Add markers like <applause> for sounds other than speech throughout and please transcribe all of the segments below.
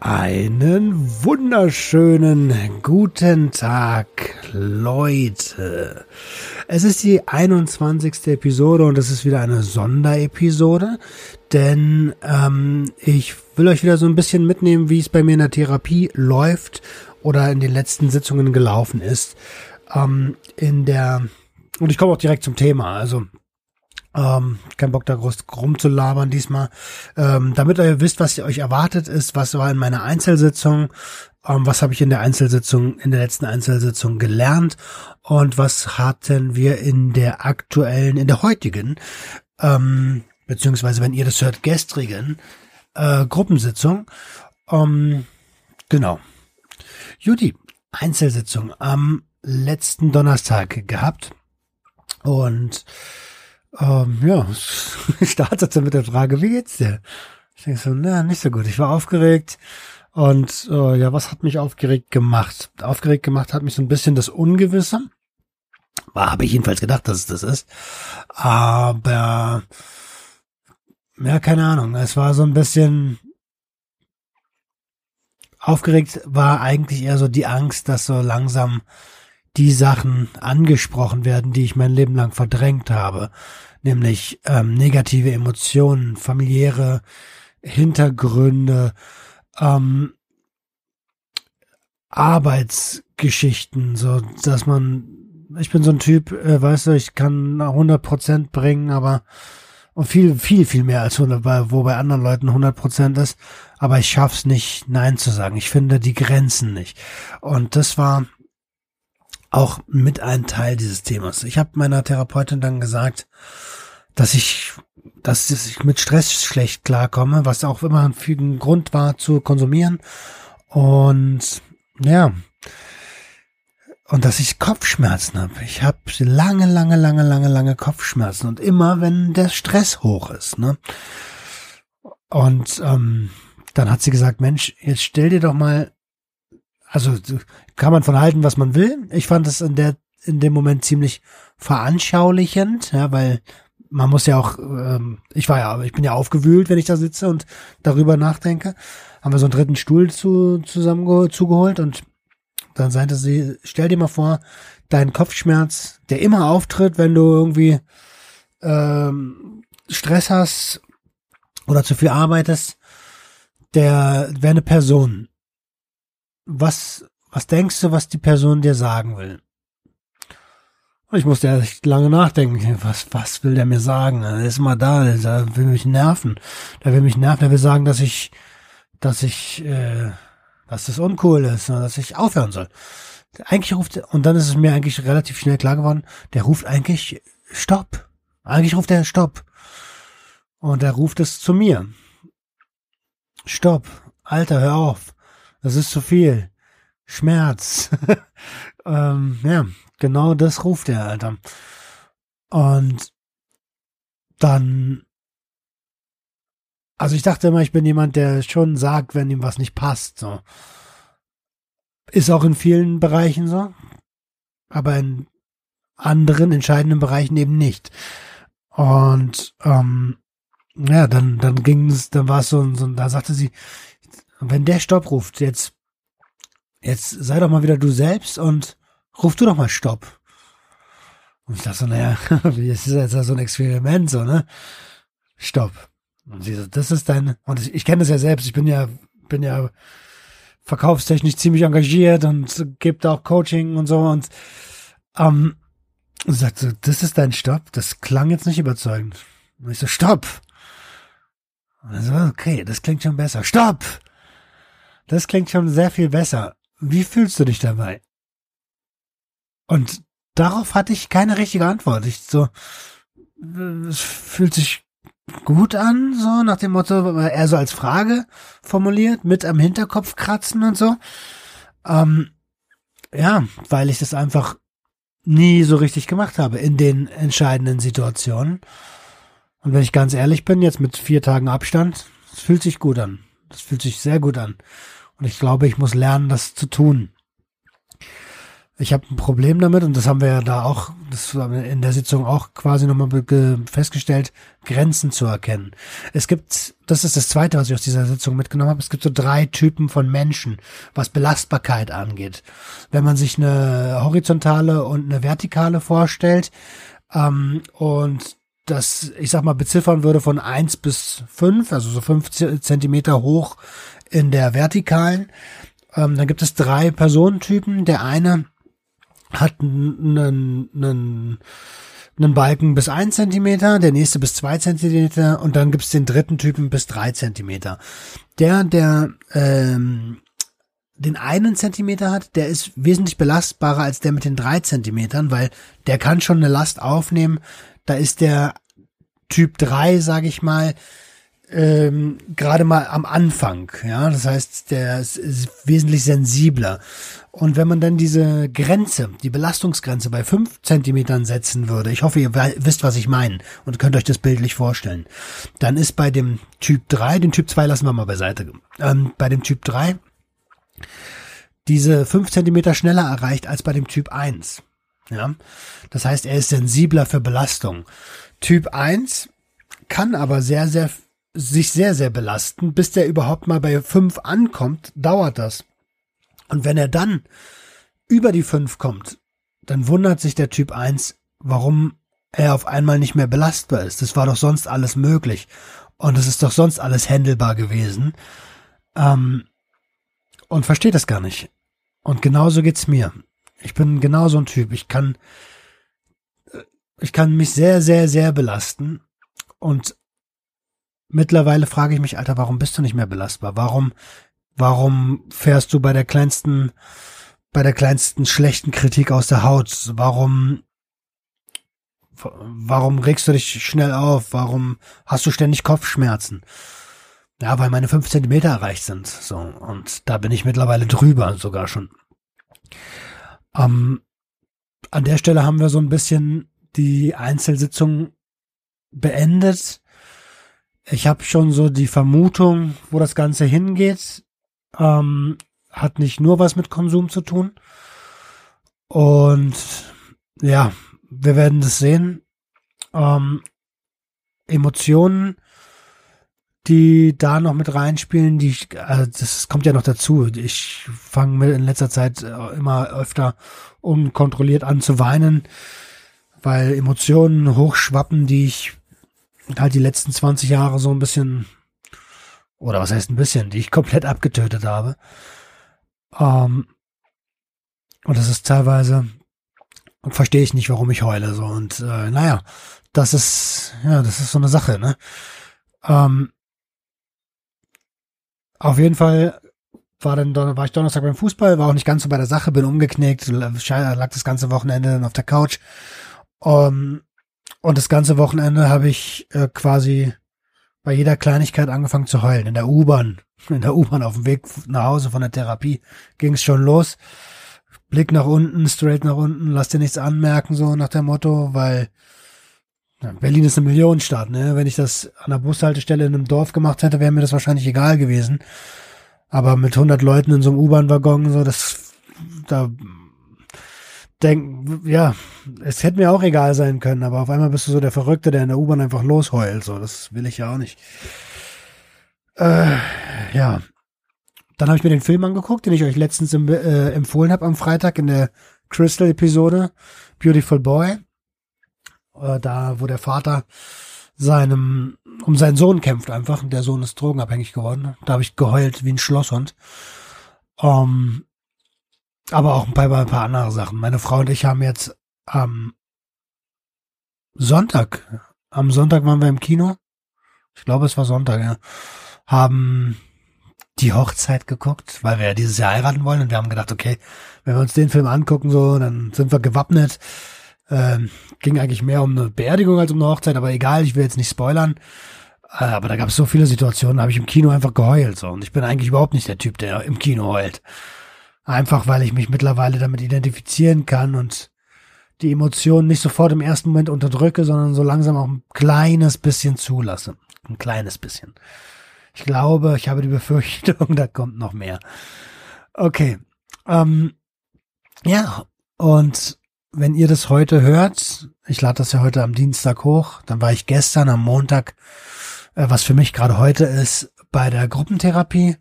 Einen wunderschönen guten Tag, Leute. Es ist die 21. Episode und es ist wieder eine Sonderepisode, denn ähm, ich will euch wieder so ein bisschen mitnehmen, wie es bei mir in der Therapie läuft oder in den letzten Sitzungen gelaufen ist. Ähm, in der und ich komme auch direkt zum Thema. Also ähm, kein Bock da groß rumzulabern diesmal. Ähm, damit ihr wisst, was euch erwartet ist, was war in meiner Einzelsitzung, ähm, was habe ich in der Einzelsitzung, in der letzten Einzelsitzung gelernt und was hatten wir in der aktuellen, in der heutigen, ähm, beziehungsweise wenn ihr das hört, gestrigen äh, Gruppensitzung. Ähm, genau. Judy, Einzelsitzung am letzten Donnerstag gehabt und ähm, ja, <laughs> startete mit der Frage, wie geht's dir? Ich denke so, na, nicht so gut. Ich war aufgeregt. Und äh, ja, was hat mich aufgeregt gemacht? Aufgeregt gemacht hat mich so ein bisschen das Ungewisse. War, habe ich jedenfalls gedacht, dass es das ist. Aber ja, keine Ahnung. Es war so ein bisschen aufgeregt war eigentlich eher so die Angst, dass so langsam die Sachen angesprochen werden, die ich mein Leben lang verdrängt habe, nämlich ähm, negative Emotionen, familiäre Hintergründe, ähm, Arbeitsgeschichten, so dass man, ich bin so ein Typ, äh, weißt du, ich kann 100 Prozent bringen, aber und viel, viel, viel mehr als 100, wo bei anderen Leuten 100 Prozent ist, aber ich schaff's nicht, Nein zu sagen. Ich finde die Grenzen nicht. Und das war auch mit ein Teil dieses Themas. Ich habe meiner Therapeutin dann gesagt, dass ich, dass ich mit Stress schlecht klarkomme, was auch immer ein Grund war zu konsumieren. Und ja, und dass ich Kopfschmerzen habe. Ich habe lange, lange, lange, lange, lange Kopfschmerzen und immer, wenn der Stress hoch ist. Ne? Und ähm, dann hat sie gesagt, Mensch, jetzt stell dir doch mal also kann man von halten, was man will. Ich fand es in der in dem Moment ziemlich veranschaulichend, ja, weil man muss ja auch, ähm, ich war ja, ich bin ja aufgewühlt, wenn ich da sitze und darüber nachdenke. Haben wir so einen dritten Stuhl zu, zusammen zugeholt und dann sagte sie, stell dir mal vor, dein Kopfschmerz, der immer auftritt, wenn du irgendwie ähm, Stress hast oder zu viel arbeitest, der wäre eine Person was, was denkst du, was die Person dir sagen will? Ich musste echt lange nachdenken. Was, was will der mir sagen? Er ist mal da, der will mich nerven. Der will mich nerven, der will sagen, dass ich, dass ich, äh, dass das uncool ist, dass ich aufhören soll. Eigentlich ruft, und dann ist es mir eigentlich relativ schnell klar geworden, der ruft eigentlich Stopp. Eigentlich ruft er Stopp. Und er ruft es zu mir. Stopp. Alter, hör auf. Das ist zu viel. Schmerz. <laughs> ähm, ja, genau das ruft er, Alter. Und dann, also ich dachte immer, ich bin jemand, der schon sagt, wenn ihm was nicht passt, so. Ist auch in vielen Bereichen so, aber in anderen entscheidenden Bereichen eben nicht. Und ähm, ja, dann dann ging es, dann war es so, so, da sagte sie, und wenn der Stopp ruft, jetzt, jetzt sei doch mal wieder du selbst und ruf du doch mal Stopp. Und ich dachte so, naja, <laughs> das ist jetzt so ein Experiment, so, ne? Stopp. Und sie so, das ist dein, und ich, ich kenne das ja selbst, ich bin ja, bin ja verkaufstechnisch ziemlich engagiert und gebe da auch Coaching und so und, ähm, und sagt so, das ist dein Stopp? Das klang jetzt nicht überzeugend. Und ich so, Stopp! Also, okay, das klingt schon besser. Stopp! Das klingt schon sehr viel besser. Wie fühlst du dich dabei? Und darauf hatte ich keine richtige Antwort. Ich so, es fühlt sich gut an, so nach dem Motto, eher so als Frage formuliert, mit am Hinterkopf kratzen und so. Ähm, ja, weil ich das einfach nie so richtig gemacht habe in den entscheidenden Situationen. Und wenn ich ganz ehrlich bin, jetzt mit vier Tagen Abstand, es fühlt sich gut an. Das fühlt sich sehr gut an. Und ich glaube, ich muss lernen, das zu tun. Ich habe ein Problem damit und das haben wir ja da auch, das in der Sitzung auch quasi nochmal festgestellt, Grenzen zu erkennen. Es gibt, das ist das Zweite, was ich aus dieser Sitzung mitgenommen habe, es gibt so drei Typen von Menschen, was Belastbarkeit angeht. Wenn man sich eine horizontale und eine vertikale vorstellt ähm, und das, ich sag mal, beziffern würde von eins bis fünf, also so fünf Zentimeter hoch in der vertikalen, ähm, dann gibt es drei Personentypen. Der eine hat einen, einen, einen Balken bis ein Zentimeter, der nächste bis zwei Zentimeter und dann gibt's den dritten Typen bis drei Zentimeter. Der, der ähm, den einen Zentimeter hat, der ist wesentlich belastbarer als der mit den drei Zentimetern, weil der kann schon eine Last aufnehmen. Da ist der Typ 3, sage ich mal, ähm, gerade mal am Anfang. Ja, das heißt, der ist, ist wesentlich sensibler. Und wenn man dann diese Grenze, die Belastungsgrenze bei fünf Zentimetern setzen würde, ich hoffe, ihr wisst, was ich meine und könnt euch das bildlich vorstellen, dann ist bei dem Typ 3, den Typ 2 lassen wir mal beiseite, ähm, bei dem Typ 3 diese fünf Zentimeter schneller erreicht als bei dem Typ 1. Ja, das heißt, er ist sensibler für Belastung. Typ 1 kann aber sehr, sehr sich sehr, sehr belasten. Bis der überhaupt mal bei fünf ankommt, dauert das. Und wenn er dann über die fünf kommt, dann wundert sich der Typ 1, warum er auf einmal nicht mehr belastbar ist. Das war doch sonst alles möglich. Und es ist doch sonst alles händelbar gewesen. Ähm, und versteht das gar nicht. Und genauso geht's mir. Ich bin genauso ein Typ. Ich kann, ich kann mich sehr, sehr, sehr belasten. Und mittlerweile frage ich mich, Alter, warum bist du nicht mehr belastbar? Warum, warum fährst du bei der kleinsten, bei der kleinsten schlechten Kritik aus der Haut? Warum, warum regst du dich schnell auf? Warum hast du ständig Kopfschmerzen? Ja, weil meine fünf Zentimeter erreicht sind. So. Und da bin ich mittlerweile drüber sogar schon. Ähm, an der Stelle haben wir so ein bisschen die Einzelsitzung beendet. Ich habe schon so die Vermutung, wo das Ganze hingeht. Ähm, hat nicht nur was mit Konsum zu tun. Und ja, wir werden das sehen. Ähm, Emotionen, die da noch mit reinspielen, die äh, das kommt ja noch dazu. Ich fange in letzter Zeit äh, immer öfter unkontrolliert an zu weinen, weil Emotionen hochschwappen, die ich halt die letzten 20 Jahre so ein bisschen, oder was heißt ein bisschen, die ich komplett abgetötet habe. Ähm, und das ist teilweise, verstehe ich nicht, warum ich heule, so. Und äh, naja, das ist, ja, das ist so eine Sache, ne? Ähm, auf jeden Fall war dann war ich Donnerstag beim Fußball, war auch nicht ganz so bei der Sache, bin umgeknickt, lag das ganze Wochenende dann auf der Couch. Um, und das ganze Wochenende habe ich äh, quasi bei jeder Kleinigkeit angefangen zu heulen. In der U-Bahn, <laughs> in der U-Bahn auf dem Weg nach Hause von der Therapie ging es schon los. Blick nach unten, straight nach unten, lass dir nichts anmerken, so nach dem Motto, weil ja, Berlin ist eine Millionenstadt, ne? Wenn ich das an der Bushaltestelle in einem Dorf gemacht hätte, wäre mir das wahrscheinlich egal gewesen. Aber mit 100 Leuten in so einem U-Bahn-Waggon, so, das, da denk, ja, es hätte mir auch egal sein können, aber auf einmal bist du so der Verrückte, der in der U-Bahn einfach losheult. So, das will ich ja auch nicht. Äh, ja. Dann habe ich mir den Film angeguckt, den ich euch letztens im, äh, empfohlen habe am Freitag in der Crystal-Episode. Beautiful Boy. Äh, da, wo der Vater seinem, um seinen Sohn kämpft einfach. Der Sohn ist drogenabhängig geworden. Da habe ich geheult wie ein Schlosshund. Ähm, aber auch bei, bei ein paar andere Sachen. Meine Frau und ich haben jetzt am Sonntag, am Sonntag waren wir im Kino. Ich glaube, es war Sonntag, ja. Haben die Hochzeit geguckt, weil wir ja dieses Jahr heiraten wollen und wir haben gedacht, okay, wenn wir uns den Film angucken, so, dann sind wir gewappnet. Ähm, ging eigentlich mehr um eine Beerdigung als um eine Hochzeit, aber egal, ich will jetzt nicht spoilern. Äh, aber da gab es so viele Situationen, da habe ich im Kino einfach geheult. So. Und ich bin eigentlich überhaupt nicht der Typ, der im Kino heult. Einfach weil ich mich mittlerweile damit identifizieren kann und die Emotionen nicht sofort im ersten Moment unterdrücke, sondern so langsam auch ein kleines bisschen zulasse. Ein kleines bisschen. Ich glaube, ich habe die Befürchtung, <laughs> da kommt noch mehr. Okay. Ähm, ja, und wenn ihr das heute hört, ich lade das ja heute am Dienstag hoch, dann war ich gestern am Montag, äh, was für mich gerade heute ist, bei der Gruppentherapie.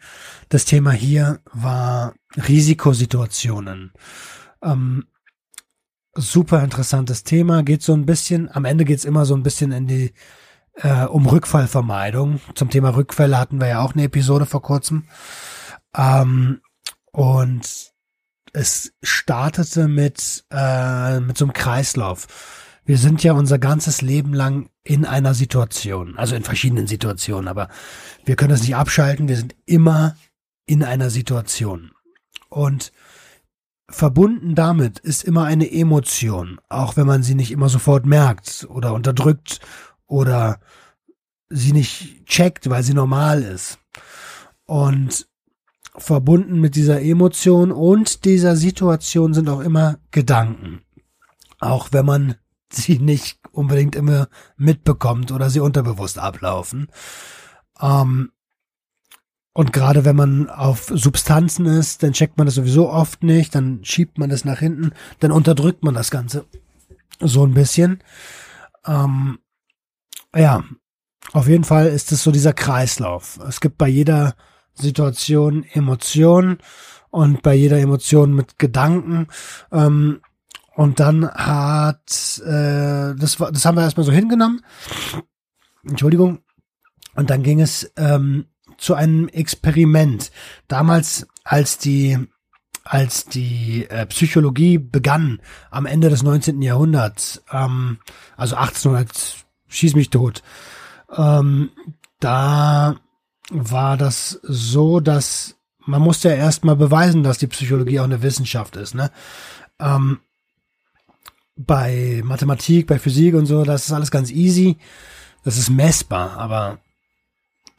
Das Thema hier war Risikosituationen. Ähm, super interessantes Thema, geht so ein bisschen, am Ende geht's immer so ein bisschen in die äh, um Rückfallvermeidung. Zum Thema Rückfälle hatten wir ja auch eine Episode vor kurzem. Ähm, und es startete mit, äh, mit so einem Kreislauf. Wir sind ja unser ganzes Leben lang in einer Situation, also in verschiedenen Situationen, aber wir können das nicht abschalten, wir sind immer in einer Situation. Und verbunden damit ist immer eine Emotion, auch wenn man sie nicht immer sofort merkt oder unterdrückt oder sie nicht checkt, weil sie normal ist. Und verbunden mit dieser Emotion und dieser Situation sind auch immer Gedanken. Auch wenn man sie nicht unbedingt immer mitbekommt oder sie unterbewusst ablaufen. Ähm, und gerade wenn man auf Substanzen ist, dann checkt man das sowieso oft nicht, dann schiebt man das nach hinten, dann unterdrückt man das Ganze so ein bisschen. Ähm, ja, auf jeden Fall ist es so dieser Kreislauf. Es gibt bei jeder Situation Emotionen und bei jeder Emotion mit Gedanken. Ähm, und dann hat äh, das war, das haben wir erstmal so hingenommen. Entschuldigung. Und dann ging es ähm, zu einem Experiment. Damals, als die als die äh, Psychologie begann am Ende des 19. Jahrhunderts, ähm, also 1800, schieß mich tot, ähm, da war das so, dass man musste ja erstmal beweisen, dass die Psychologie auch eine Wissenschaft ist. Ne? Ähm, bei Mathematik, bei Physik und so, das ist alles ganz easy. Das ist messbar, aber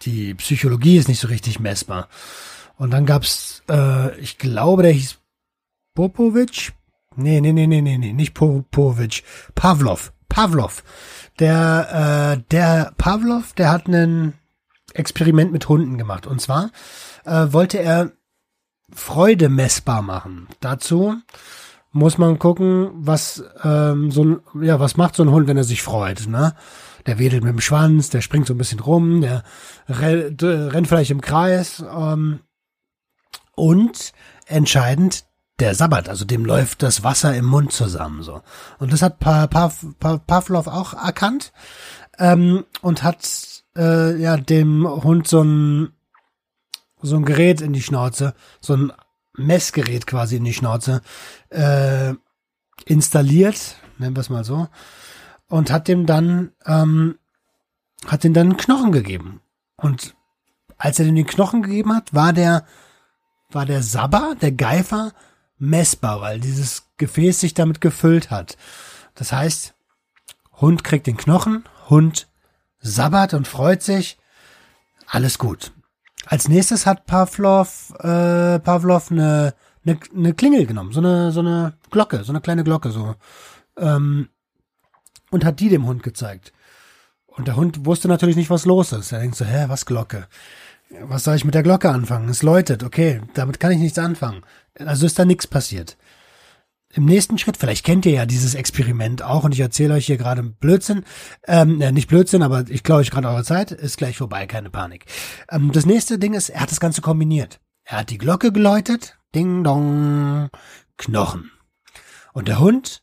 die Psychologie ist nicht so richtig messbar. Und dann gab's, äh, ich glaube, der hieß Popovic. Nee, nee, nee, nee, nee, nee, nicht Popovic. Pavlov. Pavlov. Der, äh, der Pavlov, der hat einen Experiment mit Hunden gemacht. Und zwar äh, wollte er Freude messbar machen. Dazu muss man gucken, was ähm, so ein, ja, was macht so ein Hund, wenn er sich freut, ne? Der wedelt mit dem Schwanz, der springt so ein bisschen rum, der rennt vielleicht im Kreis ähm, und entscheidend, der Sabbat, also dem läuft das Wasser im Mund zusammen so. Und das hat pa pa pa Pavlov auch erkannt ähm, und hat äh, ja dem Hund so ein so ein Gerät in die Schnauze, so ein Messgerät quasi in die Schnauze äh, installiert, nennen wir es mal so, und hat dem dann ähm, hat ihm dann Knochen gegeben. Und als er dem den Knochen gegeben hat, war der war der Sabber, der Geifer messbar, weil dieses Gefäß sich damit gefüllt hat. Das heißt, Hund kriegt den Knochen, Hund sabbert und freut sich. Alles gut. Als nächstes hat Pavlov, äh, Pavlov eine, eine, eine Klingel genommen, so eine, so eine Glocke, so eine kleine Glocke, so. Ähm, und hat die dem Hund gezeigt. Und der Hund wusste natürlich nicht, was los ist. Er denkt so, hä, was Glocke? Was soll ich mit der Glocke anfangen? Es läutet, okay, damit kann ich nichts anfangen. Also ist da nichts passiert im nächsten Schritt, vielleicht kennt ihr ja dieses Experiment auch und ich erzähle euch hier gerade Blödsinn, ähm, ja, nicht Blödsinn, aber ich glaube euch gerade eure Zeit, ist gleich vorbei, keine Panik. Ähm, das nächste Ding ist, er hat das Ganze kombiniert. Er hat die Glocke geläutet, ding dong, Knochen. Und der Hund,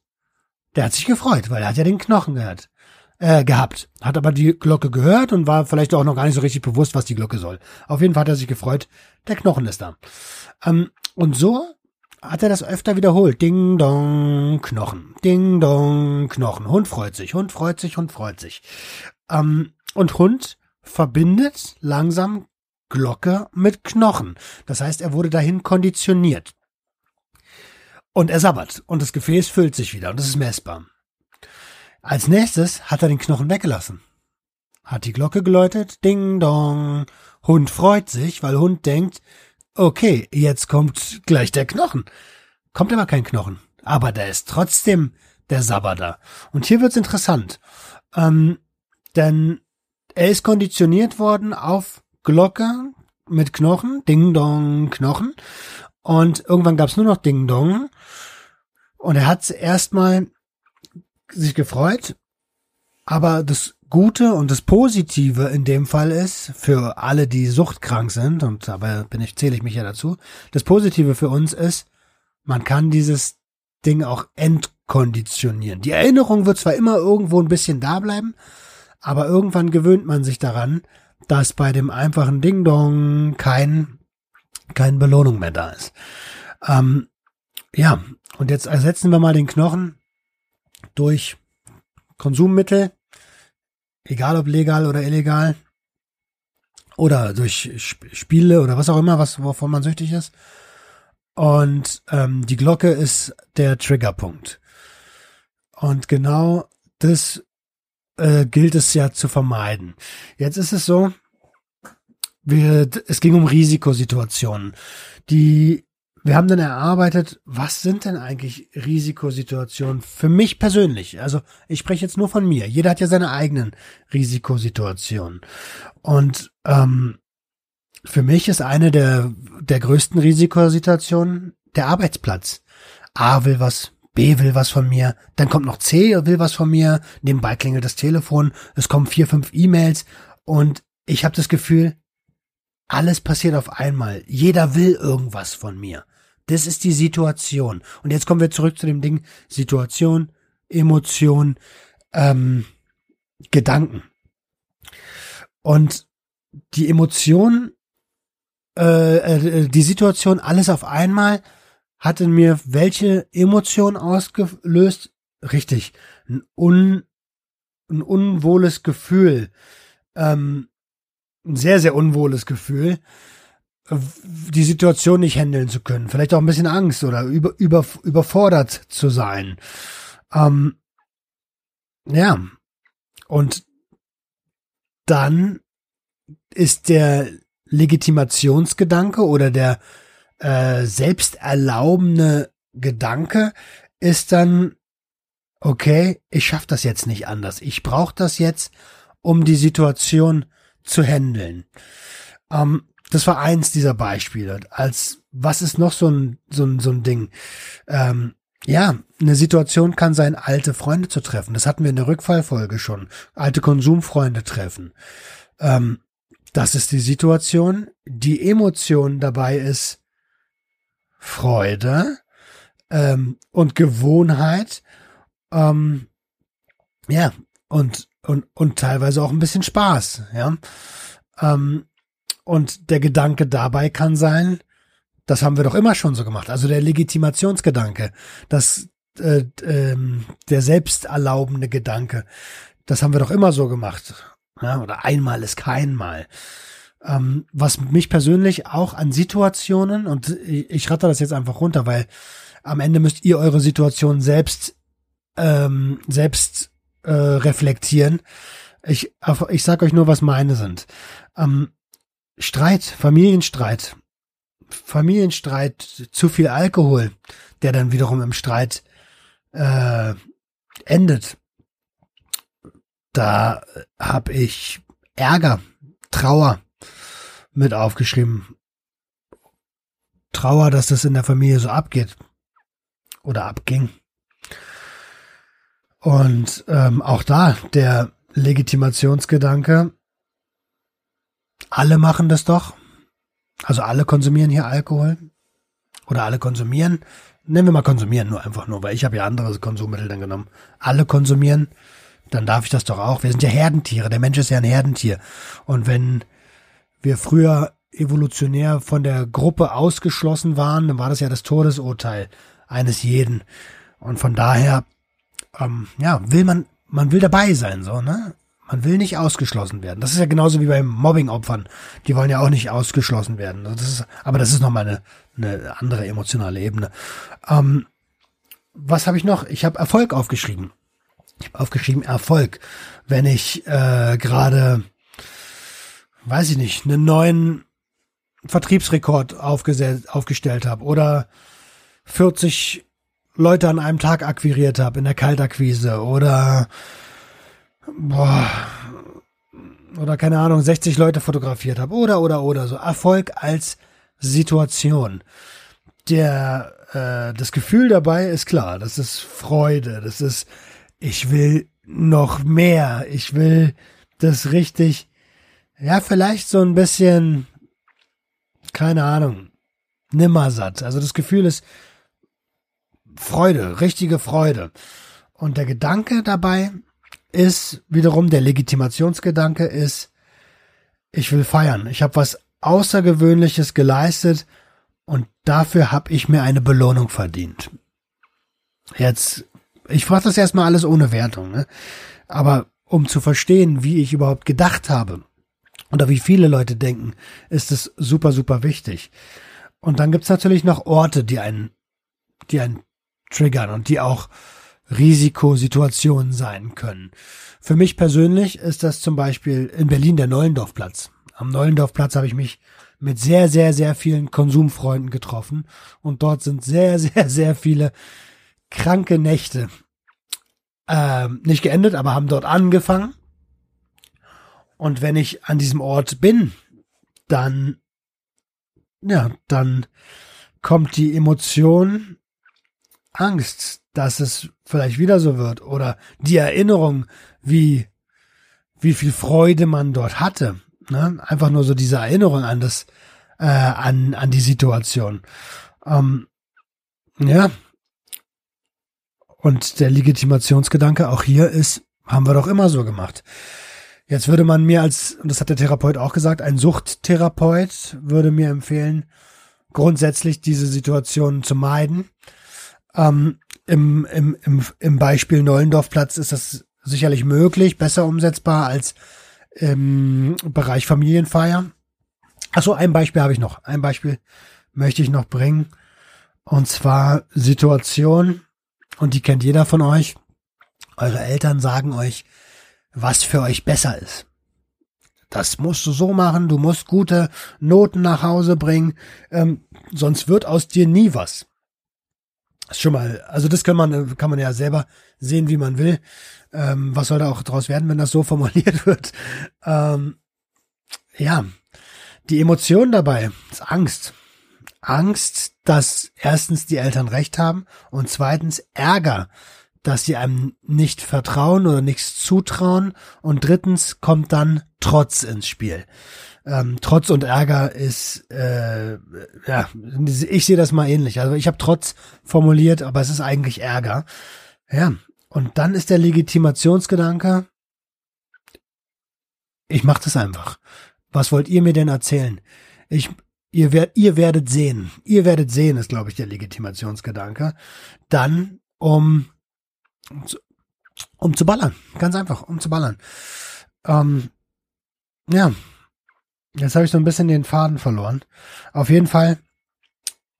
der hat sich gefreut, weil er hat ja den Knochen gehört, äh, gehabt. Hat aber die Glocke gehört und war vielleicht auch noch gar nicht so richtig bewusst, was die Glocke soll. Auf jeden Fall hat er sich gefreut, der Knochen ist da. Ähm, und so hat er das öfter wiederholt. Ding dong, Knochen. Ding dong, Knochen. Hund freut sich, Hund freut sich, Hund freut sich. Ähm, und Hund verbindet langsam Glocke mit Knochen. Das heißt, er wurde dahin konditioniert. Und er sabbert und das Gefäß füllt sich wieder und das ist messbar. Als nächstes hat er den Knochen weggelassen. Hat die Glocke geläutet, ding dong. Hund freut sich, weil Hund denkt, Okay, jetzt kommt gleich der Knochen. Kommt aber kein Knochen. Aber da ist trotzdem der Sabbater. Und hier wird's interessant. Ähm, denn er ist konditioniert worden auf Glocke mit Knochen, Ding Dong, Knochen. Und irgendwann gab's nur noch Ding Dong. Und er hat erstmal sich gefreut. Aber das Gute und das Positive in dem Fall ist, für alle, die suchtkrank sind, und dabei bin ich, zähle ich mich ja dazu, das Positive für uns ist, man kann dieses Ding auch entkonditionieren. Die Erinnerung wird zwar immer irgendwo ein bisschen da bleiben, aber irgendwann gewöhnt man sich daran, dass bei dem einfachen Ding Dong kein, keine Belohnung mehr da ist. Ähm, ja, und jetzt ersetzen wir mal den Knochen durch Konsummittel, egal ob legal oder illegal, oder durch Spiele oder was auch immer, was wovon man süchtig ist. Und ähm, die Glocke ist der Triggerpunkt. Und genau das äh, gilt es ja zu vermeiden. Jetzt ist es so, wir, es ging um Risikosituationen. Die, wir haben dann erarbeitet, was sind denn eigentlich Risikosituationen für mich persönlich? Also ich spreche jetzt nur von mir. Jeder hat ja seine eigenen Risikosituationen. Und ähm, für mich ist eine der, der größten Risikosituationen der Arbeitsplatz. A will was, B will was von mir, dann kommt noch C will was von mir, nebenbei klingelt das Telefon, es kommen vier, fünf E-Mails und ich habe das Gefühl, alles passiert auf einmal. Jeder will irgendwas von mir. Das ist die Situation. Und jetzt kommen wir zurück zu dem Ding Situation, Emotion, ähm, Gedanken. Und die Emotion äh, äh, die Situation alles auf einmal hat in mir welche Emotion ausgelöst? Richtig, ein, un, ein unwohles Gefühl, ähm, ein sehr, sehr unwohles Gefühl, die Situation nicht handeln zu können. Vielleicht auch ein bisschen Angst oder über, über, überfordert zu sein. Ähm, ja, und dann ist der Legitimationsgedanke oder der äh, selbsterlaubende Gedanke ist dann, okay, ich schaff das jetzt nicht anders. Ich brauche das jetzt, um die Situation zu handeln. Ähm, das war eins dieser Beispiele. Als was ist noch so ein so ein so ein Ding? Ähm, ja, eine Situation kann sein, alte Freunde zu treffen. Das hatten wir in der Rückfallfolge schon. Alte Konsumfreunde treffen. Ähm, das ist die Situation. Die Emotion dabei ist Freude ähm, und Gewohnheit. Ähm, ja, und, und, und teilweise auch ein bisschen Spaß, ja. Ähm, und der Gedanke dabei kann sein, das haben wir doch immer schon so gemacht. Also der Legitimationsgedanke, das, äh, ähm, der selbsterlaubende Gedanke, das haben wir doch immer so gemacht. Ja, oder einmal ist kein Mal. Ähm, was mich persönlich auch an Situationen, und ich, ich ratter das jetzt einfach runter, weil am Ende müsst ihr eure Situation selbst, ähm, selbst äh, reflektieren. Ich, ich sag euch nur, was meine sind. Ähm, Streit, Familienstreit. Familienstreit, zu viel Alkohol, der dann wiederum im Streit äh, endet da habe ich Ärger, Trauer mit aufgeschrieben. Trauer, dass das in der Familie so abgeht oder abging. Und ähm, auch da der Legitimationsgedanke, alle machen das doch. Also alle konsumieren hier Alkohol. Oder alle konsumieren. Nennen wir mal konsumieren nur einfach nur, weil ich habe ja andere Konsummittel dann genommen. Alle konsumieren dann darf ich das doch auch. Wir sind ja Herdentiere. Der Mensch ist ja ein Herdentier. Und wenn wir früher evolutionär von der Gruppe ausgeschlossen waren, dann war das ja das Todesurteil eines jeden. Und von daher, ähm, ja, will man, man will dabei sein, so, ne? Man will nicht ausgeschlossen werden. Das ist ja genauso wie bei Mobbing-Opfern. Die wollen ja auch nicht ausgeschlossen werden. Das ist, aber das ist nochmal eine, eine andere emotionale Ebene. Ähm, was habe ich noch? Ich habe Erfolg aufgeschrieben. Ich habe aufgeschrieben Erfolg. Wenn ich äh, gerade, weiß ich nicht, einen neuen Vertriebsrekord aufgestellt habe oder 40 Leute an einem Tag akquiriert habe in der Kaltakquise oder boah, oder keine Ahnung, 60 Leute fotografiert habe oder oder oder so Erfolg als Situation. Der äh, das Gefühl dabei ist klar, das ist Freude, das ist ich will noch mehr, ich will das richtig ja, vielleicht so ein bisschen keine Ahnung, nimmersatt. Also das Gefühl ist Freude, richtige Freude. Und der Gedanke dabei ist wiederum der Legitimationsgedanke ist, ich will feiern. Ich habe was Außergewöhnliches geleistet und dafür habe ich mir eine Belohnung verdient. Jetzt, ich frage das erstmal alles ohne Wertung, ne? aber um zu verstehen, wie ich überhaupt gedacht habe oder wie viele Leute denken, ist es super, super wichtig. Und dann gibt's natürlich noch Orte, die einen, die einen triggern und die auch Risikosituationen sein können. Für mich persönlich ist das zum Beispiel in Berlin der Neulendorfplatz. Am Neulendorfplatz habe ich mich mit sehr, sehr, sehr vielen Konsumfreunden getroffen und dort sind sehr, <laughs> sehr, sehr viele kranke Nächte ähm, nicht geendet, aber haben dort angefangen. Und wenn ich an diesem Ort bin, dann, ja, dann kommt die Emotion Angst, dass es vielleicht wieder so wird oder die Erinnerung, wie, wie viel Freude man dort hatte. Ne? Einfach nur so diese Erinnerung an das, äh, an, an die Situation. Ähm, ja. Und der Legitimationsgedanke auch hier ist, haben wir doch immer so gemacht. Jetzt würde man mir als, und das hat der Therapeut auch gesagt, ein Suchttherapeut würde mir empfehlen, grundsätzlich diese Situation zu meiden. Ähm, im, im, im, Im Beispiel Neulendorfplatz ist das sicherlich möglich, besser umsetzbar als im Bereich Familienfeier. Achso, ein Beispiel habe ich noch. Ein Beispiel möchte ich noch bringen. Und zwar Situation, und die kennt jeder von euch. Eure Eltern sagen euch, was für euch besser ist. Das musst du so machen, du musst gute Noten nach Hause bringen, ähm, sonst wird aus dir nie was. Ist schon mal, also das kann man, kann man ja selber sehen, wie man will. Ähm, was soll da auch draus werden, wenn das so <laughs> formuliert wird? Ähm, ja, die Emotion dabei ist Angst. Angst, dass erstens die Eltern recht haben und zweitens Ärger, dass sie einem nicht vertrauen oder nichts zutrauen. Und drittens kommt dann Trotz ins Spiel. Ähm, Trotz und Ärger ist, äh, ja, ich sehe das mal ähnlich. Also ich habe Trotz formuliert, aber es ist eigentlich Ärger. Ja, und dann ist der Legitimationsgedanke, ich mache das einfach. Was wollt ihr mir denn erzählen? Ich, ihr, wer, ihr werdet sehen. Ihr werdet sehen, ist, glaube ich, der Legitimationsgedanke. Dann, um um zu, ballern. Ganz einfach, um zu ballern. Ähm, ja, jetzt habe ich so ein bisschen den Faden verloren. Auf jeden Fall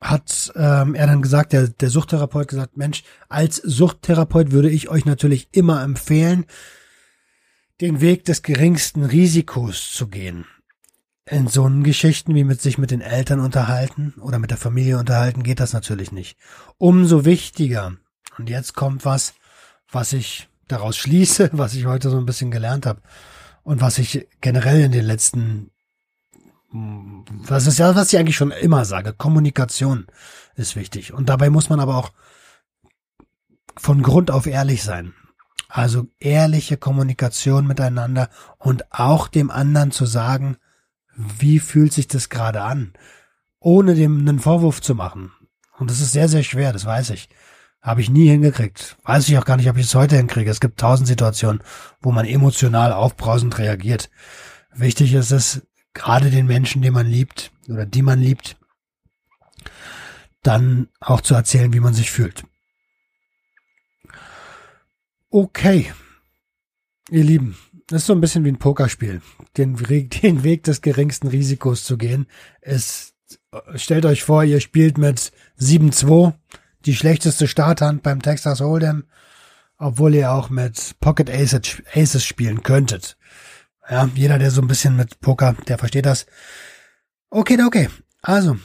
hat ähm, er dann gesagt, der, der Suchttherapeut gesagt, Mensch, als Suchttherapeut würde ich euch natürlich immer empfehlen, den Weg des geringsten Risikos zu gehen. In so Geschichten wie mit sich mit den Eltern unterhalten oder mit der Familie unterhalten geht das natürlich nicht. Umso wichtiger. Und jetzt kommt was, was ich daraus schließe, <laughs> was ich heute so ein bisschen gelernt habe und was ich generell in den letzten, was ist ja, was ich eigentlich schon immer sage, Kommunikation ist wichtig. Und dabei muss man aber auch von Grund auf ehrlich sein. Also ehrliche Kommunikation miteinander und auch dem anderen zu sagen, wie fühlt sich das gerade an, ohne dem einen Vorwurf zu machen. Und das ist sehr, sehr schwer, das weiß ich. Habe ich nie hingekriegt. Weiß ich auch gar nicht, ob ich es heute hinkriege. Es gibt tausend Situationen, wo man emotional aufbrausend reagiert. Wichtig ist es, gerade den Menschen, den man liebt oder die man liebt, dann auch zu erzählen, wie man sich fühlt. Okay, ihr Lieben, das ist so ein bisschen wie ein Pokerspiel. Den, <laughs> den Weg des geringsten Risikos zu gehen, ist, stellt euch vor, ihr spielt mit 7-2 die schlechteste Starthand beim Texas Hold'em, obwohl ihr auch mit Pocket Aces, Aces spielen könntet. Ja, jeder, der so ein bisschen mit Poker, der versteht das. Okay, okay. Also,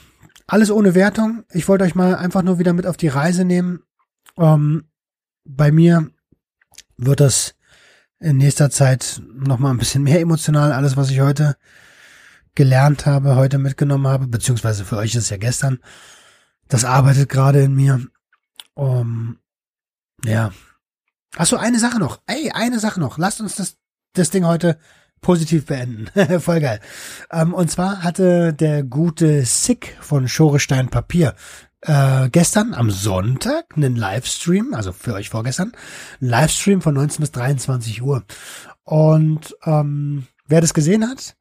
alles ohne Wertung. Ich wollte euch mal einfach nur wieder mit auf die Reise nehmen Ähm, bei mir wird das in nächster Zeit noch mal ein bisschen mehr emotional. Alles, was ich heute gelernt habe, heute mitgenommen habe, beziehungsweise für euch ist es ja gestern. Das arbeitet gerade in mir. Um, ja. Ach so, eine Sache noch. Ey, eine Sache noch. Lasst uns das, das Ding heute positiv beenden. <laughs> Voll geil. Um, und zwar hatte der gute Sick von Schorestein Papier äh, gestern am Sonntag einen Livestream, also für euch vorgestern, einen Livestream von 19 bis 23 Uhr. Und ähm, wer das gesehen hat,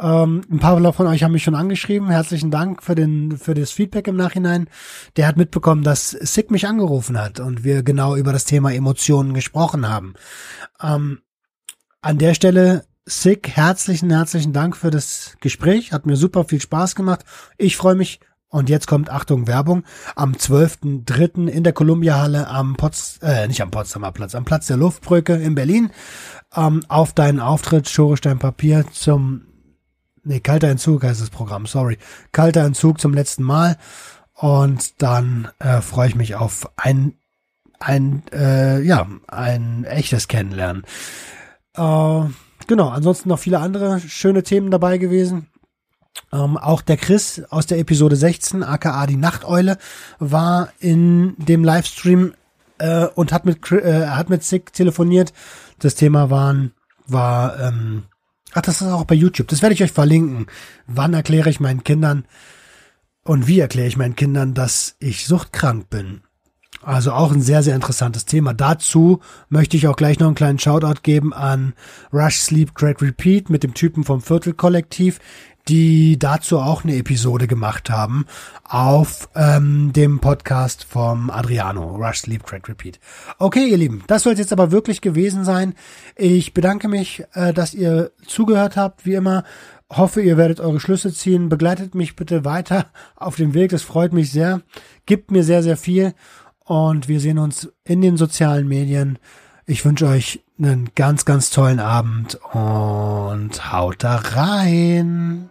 ähm, ein paar von euch haben mich schon angeschrieben. Herzlichen Dank für den für das Feedback im Nachhinein. Der hat mitbekommen, dass Sick mich angerufen hat und wir genau über das Thema Emotionen gesprochen haben. Ähm, an der Stelle Sick, herzlichen, herzlichen Dank für das Gespräch. Hat mir super viel Spaß gemacht. Ich freue mich und jetzt kommt, Achtung, Werbung, am 12.3. in der Columbia-Halle am Potz, äh, nicht am Potsdamer Platz, am Platz der Luftbrücke in Berlin, ähm, auf deinen Auftritt Schorestein Papier zum, nee, kalter Entzug heißt das Programm, sorry, kalter Entzug zum letzten Mal und dann äh, freue ich mich auf ein, ein, äh, ja, ein echtes Kennenlernen. Äh, genau, ansonsten noch viele andere schöne Themen dabei gewesen. Ähm, auch der Chris aus der Episode 16, aka die Nachteule, war in dem Livestream äh, und hat mit äh, hat mit Sick telefoniert. Das Thema waren, war, ähm, ach, das ist auch bei YouTube. Das werde ich euch verlinken. Wann erkläre ich meinen Kindern und wie erkläre ich meinen Kindern, dass ich suchtkrank bin? Also auch ein sehr, sehr interessantes Thema. Dazu möchte ich auch gleich noch einen kleinen Shoutout geben an Rush Sleep Great Repeat mit dem Typen vom Viertelkollektiv die dazu auch eine Episode gemacht haben auf ähm, dem Podcast vom Adriano, Rush Sleep Crack Repeat. Okay, ihr Lieben, das soll es jetzt aber wirklich gewesen sein. Ich bedanke mich, äh, dass ihr zugehört habt, wie immer. Hoffe, ihr werdet eure Schlüsse ziehen. Begleitet mich bitte weiter auf dem Weg. Das freut mich sehr. Gibt mir sehr, sehr viel. Und wir sehen uns in den sozialen Medien. Ich wünsche euch einen ganz, ganz tollen Abend und haut da rein.